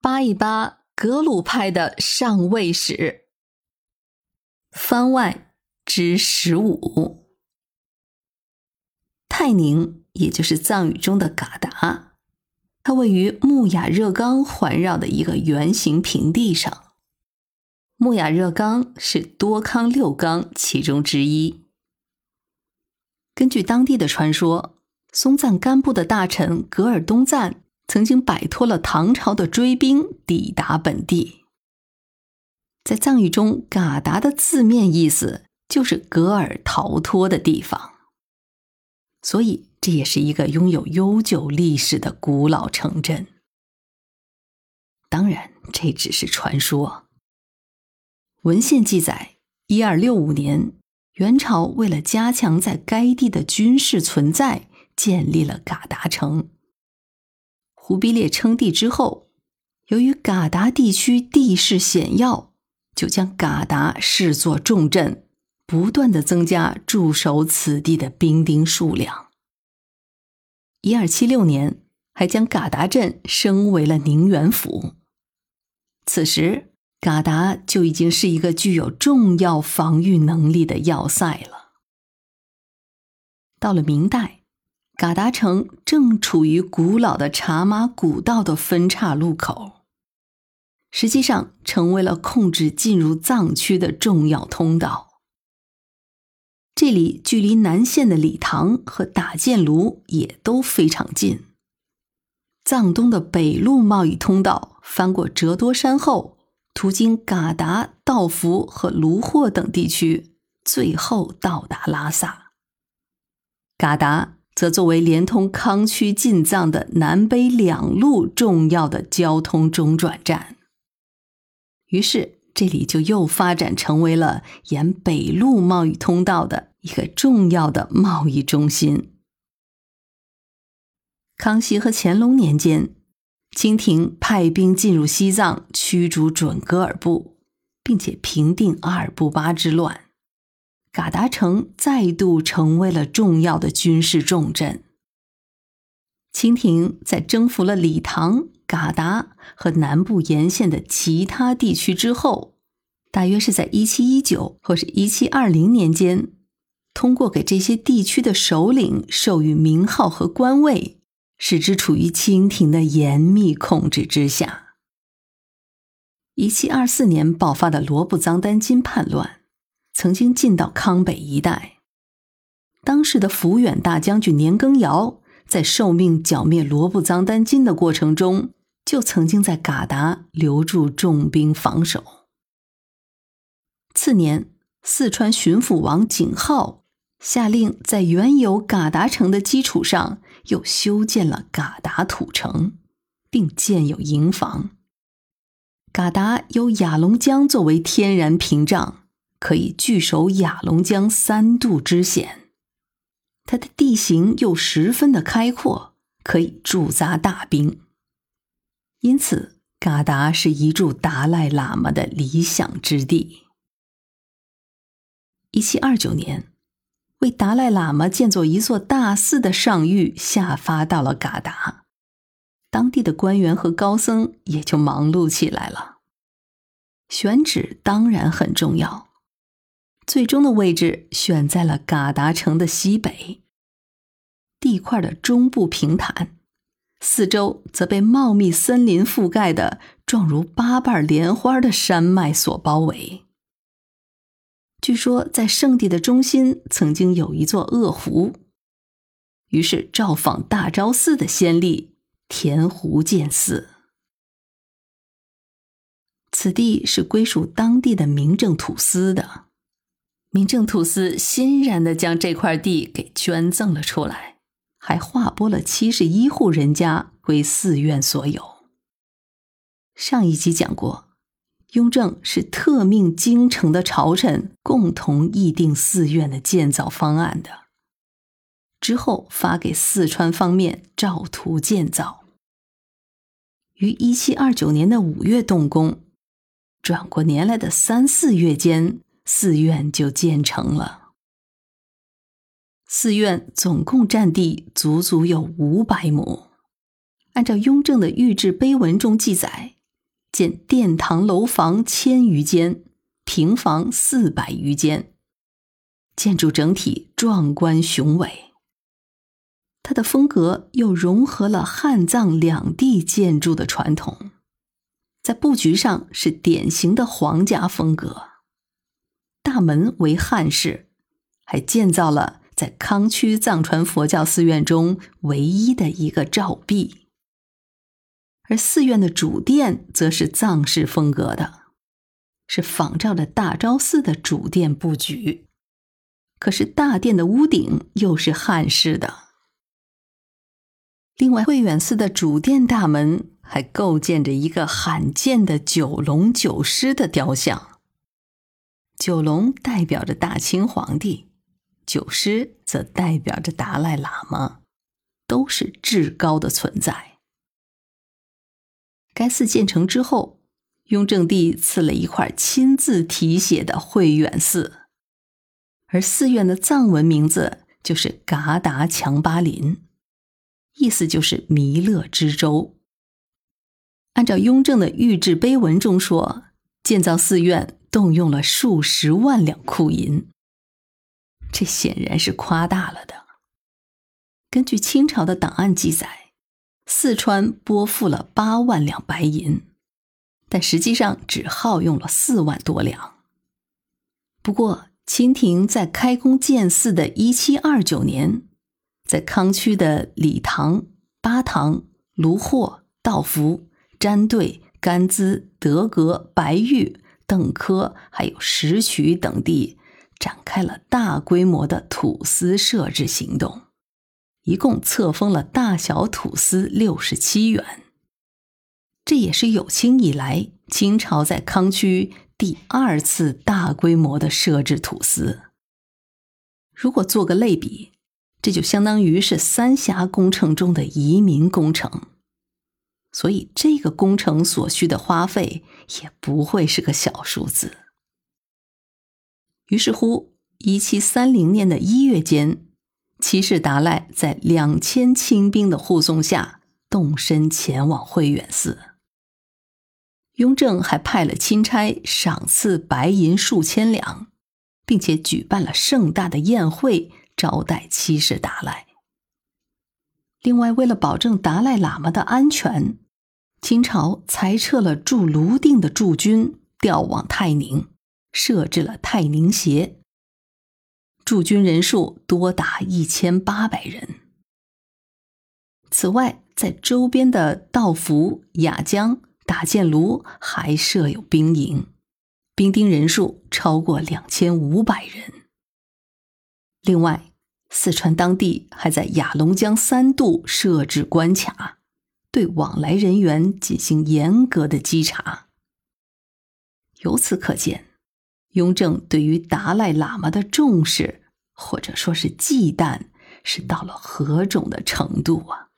扒一扒格鲁派的上位史。番外之十五，泰宁，也就是藏语中的嘎达，它位于木雅热冈环绕的一个圆形平地上。木雅热冈是多康六冈其中之一。根据当地的传说，松赞干布的大臣噶尔东赞。曾经摆脱了唐朝的追兵，抵达本地。在藏语中，“嘎达”的字面意思就是“格尔逃脱的地方”，所以这也是一个拥有悠久历史的古老城镇。当然，这只是传说。文献记载，一二六五年，元朝为了加强在该地的军事存在，建立了嘎达城。忽必烈称帝之后，由于嘎达地区地势险要，就将嘎达视作重镇，不断的增加驻守此地的兵丁数量。一二七六年，还将嘎达镇升为了宁远府。此时，嘎达就已经是一个具有重要防御能力的要塞了。到了明代。嘎达城正处于古老的茶马古道的分岔路口，实际上成为了控制进入藏区的重要通道。这里距离南线的理塘和打箭炉也都非常近。藏东的北路贸易通道翻过折多山后，途经嘎达、道孚和卢霍等地区，最后到达拉萨。嘎达。则作为连通康区进藏的南北两路重要的交通中转站，于是这里就又发展成为了沿北路贸易通道的一个重要的贸易中心。康熙和乾隆年间，清廷派兵进入西藏，驱逐准噶尔部，并且平定阿尔布巴之乱。嘎达城再度成为了重要的军事重镇。清廷在征服了理塘、嘎达和南部沿线的其他地区之后，大约是在一七一九或是一七二零年间，通过给这些地区的首领授予名号和官位，使之处于清廷的严密控制之下。一七二四年爆发的罗布藏丹津叛乱。曾经进到康北一带，当时的抚远大将军年羹尧在受命剿灭罗布藏丹津的过程中，就曾经在嘎达留住重兵防守。次年，四川巡抚王景浩下令在原有嘎达城的基础上，又修建了嘎达土城，并建有营房。嘎达有雅龙江作为天然屏障。可以据守雅龙江三渡之险，它的地形又十分的开阔，可以驻扎大兵。因此，嘎达是一住达赖喇嘛的理想之地。一七二九年，为达赖喇嘛建造一座大寺的上谕下发到了嘎达，当地的官员和高僧也就忙碌起来了。选址当然很重要。最终的位置选在了嘎达城的西北地块的中部平坦，四周则被茂密森林覆盖的状如八瓣莲花的山脉所包围。据说在圣地的中心曾经有一座恶湖，于是造访大昭寺的先例填湖建寺。此地是归属当地的民政土司的。民政土司欣然的将这块地给捐赠了出来，还划拨了七十一户人家归寺院所有。上一集讲过，雍正是特命京城的朝臣共同议定寺院的建造方案的，之后发给四川方面照图建造，于一七二九年的五月动工，转过年来的三四月间。寺院就建成了。寺院总共占地足足有五百亩。按照雍正的御制碑文中记载，建殿堂楼房千余间，平房四百余间，建筑整体壮观雄伟。它的风格又融合了汉藏两地建筑的传统，在布局上是典型的皇家风格。大门为汉式，还建造了在康区藏传佛教寺院中唯一的一个照壁。而寺院的主殿则是藏式风格的，是仿照着大昭寺的主殿布局。可是大殿的屋顶又是汉式的。另外，慧远寺的主殿大门还构建着一个罕见的九龙九狮的雕像。九龙代表着大清皇帝，九狮则代表着达赖喇嘛，都是至高的存在。该寺建成之后，雍正帝赐了一块亲自题写的慧远寺，而寺院的藏文名字就是噶达强巴林。意思就是弥勒之州。按照雍正的御制碑文中说，建造寺院动用了数十万两库银，这显然是夸大了的。根据清朝的档案记载，四川拨付了八万两白银，但实际上只耗用了四万多两。不过，清廷在开工建寺的一七二九年。在康区的理塘、巴塘、卢霍、道孚、詹队、甘孜、德格、白玉、邓科，还有石渠等地，展开了大规模的土司设置行动，一共册封了大小土司六十七员。这也是有清以来清朝在康区第二次大规模的设置土司。如果做个类比。这就相当于是三峡工程中的移民工程，所以这个工程所需的花费也不会是个小数字。于是乎，一七三零年的一月间，七世达赖在两千清兵的护送下动身前往慧远寺。雍正还派了钦差赏赐白银数千两，并且举办了盛大的宴会。招待七世达赖。另外，为了保证达赖喇嘛的安全，清朝裁撤了驻泸定的驻军，调往泰宁，设置了泰宁协。驻军人数多达一千八百人。此外，在周边的道孚、雅江、打箭炉还设有兵营，兵丁人数超过两千五百人。另外，四川当地还在雅砻江三渡设置关卡，对往来人员进行严格的稽查。由此可见，雍正对于达赖喇嘛的重视，或者说是忌惮，是到了何种的程度啊！